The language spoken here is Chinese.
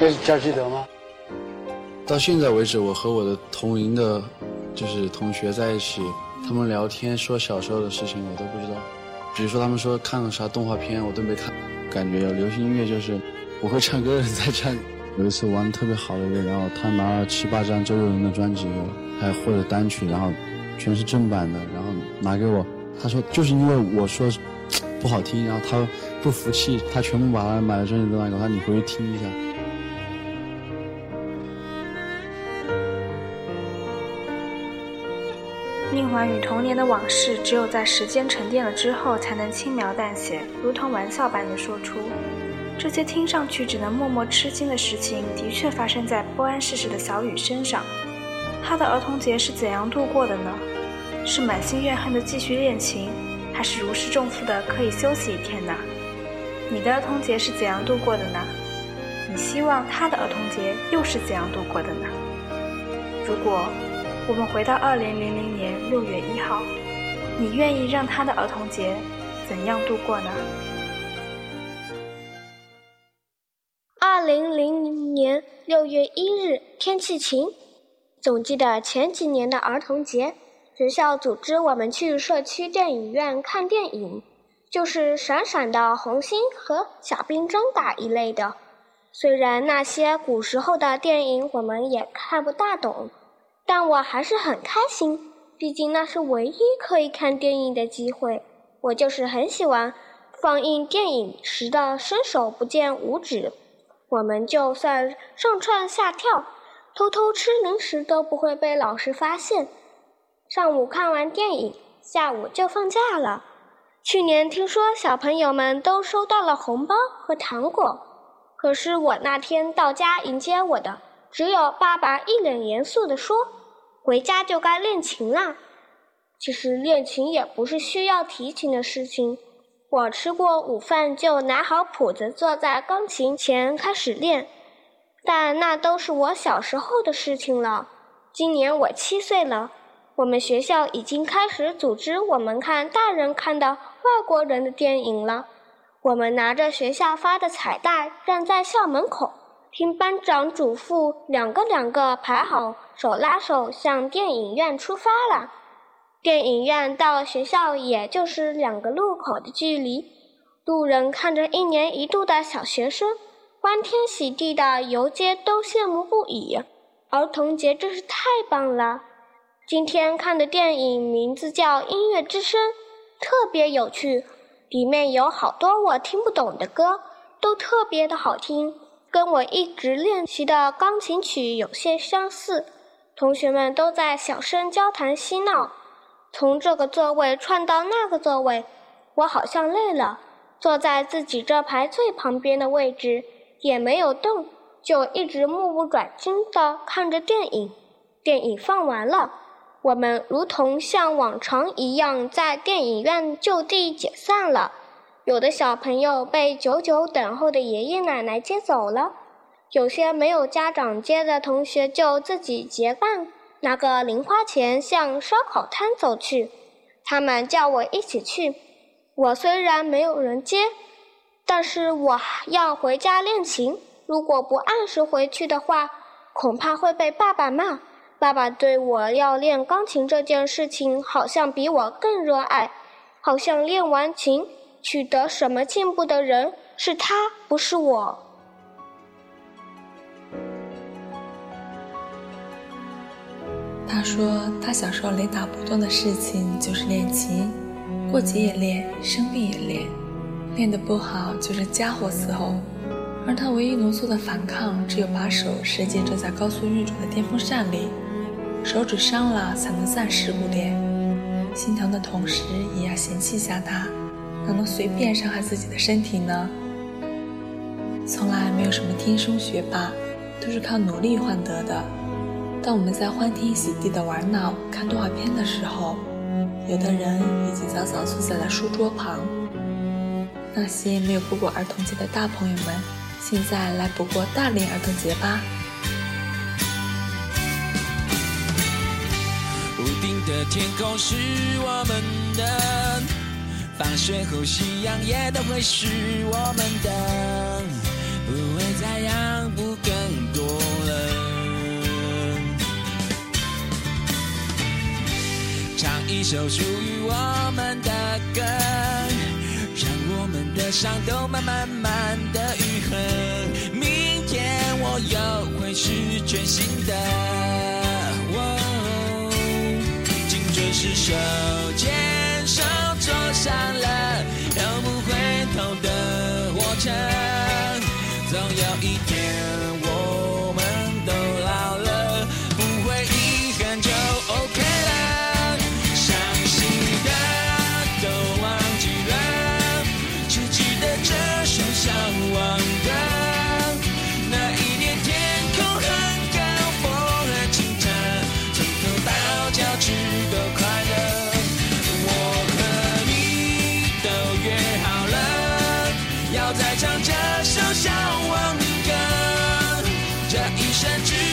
那是叫记得吗？到现在为止，我和我的同龄的，就是同学在一起，他们聊天说小时候的事情，我都不知道。比如说他们说看了啥动画片，我都没看。感觉流行音乐就是不会唱歌的人在唱。有一次玩的特别好的一个，然后他拿了七八张周杰伦的专辑，还或者单曲，然后全是正版的，然后拿给我。他说就是因为我说不好听，然后他不服气，他全部把他买的专辑都拿给我，他说你回去听一下。宁怀与童年的往事，只有在时间沉淀了之后，才能轻描淡写，如同玩笑般的说出。这些听上去只能默默吃惊的事情，的确发生在不谙世事的小雨身上。他的儿童节是怎样度过的呢？是满心怨恨的继续练琴，还是如释重负的可以休息一天呢？你的儿童节是怎样度过的呢？你希望他的儿童节又是怎样度过的呢？如果我们回到二零零零年六月一号，你愿意让他的儿童节怎样度过呢？二零零零年六月一日，天气晴。总记得前几年的儿童节，学校组织我们去社区电影院看电影，就是《闪闪的红星》和《小兵张嘎》一类的。虽然那些古时候的电影我们也看不大懂，但我还是很开心，毕竟那是唯一可以看电影的机会。我就是很喜欢放映电影时的伸手不见五指。我们就算上蹿下跳、偷偷吃零食都不会被老师发现。上午看完电影，下午就放假了。去年听说小朋友们都收到了红包和糖果，可是我那天到家迎接我的只有爸爸一脸严肃地说：“回家就该练琴啦。”其实练琴也不是需要提琴的事情。我吃过午饭就拿好谱子，坐在钢琴前开始练，但那都是我小时候的事情了。今年我七岁了，我们学校已经开始组织我们看大人看的外国人的电影了。我们拿着学校发的彩带，站在校门口，听班长嘱咐，两个两个排好，手拉手向电影院出发了。电影院到学校也就是两个路口的距离，路人看着一年一度的小学生欢天喜地的游街，都羡慕不已。儿童节真是太棒了！今天看的电影名字叫《音乐之声》，特别有趣，里面有好多我听不懂的歌，都特别的好听，跟我一直练习的钢琴曲有些相似。同学们都在小声交谈嬉闹。从这个座位窜到那个座位，我好像累了，坐在自己这排最旁边的位置，也没有动，就一直目不转睛地看着电影。电影放完了，我们如同像往常一样在电影院就地解散了。有的小朋友被久久等候的爷爷奶奶接走了，有些没有家长接的同学就自己结伴。拿个零花钱向烧烤摊走去，他们叫我一起去。我虽然没有人接，但是我要回家练琴。如果不按时回去的话，恐怕会被爸爸骂。爸爸对我要练钢琴这件事情，好像比我更热爱。好像练完琴，取得什么进步的人是他，不是我。他说，他小时候雷打不动的事情就是练琴，过节也练，生病也练，练得不好就是家伙伺候。而他唯一浓缩的反抗，只有把手伸进正在高速运转的电风扇里，手指伤了才能暂时不练。心疼的同时，也要嫌弃下他，哪能随便伤害自己的身体呢？从来没有什么天生学霸，都是靠努力换得的。当我们在欢天喜地的玩闹、看动画片的时候，有的人已经早早坐在了书桌旁。那些没有过过儿童节的大朋友们，现在来补过大龄儿童节吧！屋顶的天空是我们的，放学后夕阳也都会是我们的，不会再让步更多了。唱一首属于我们的歌，让我们的伤都慢慢慢的愈合。明天我又会是全新的，哦、青春是手。走山之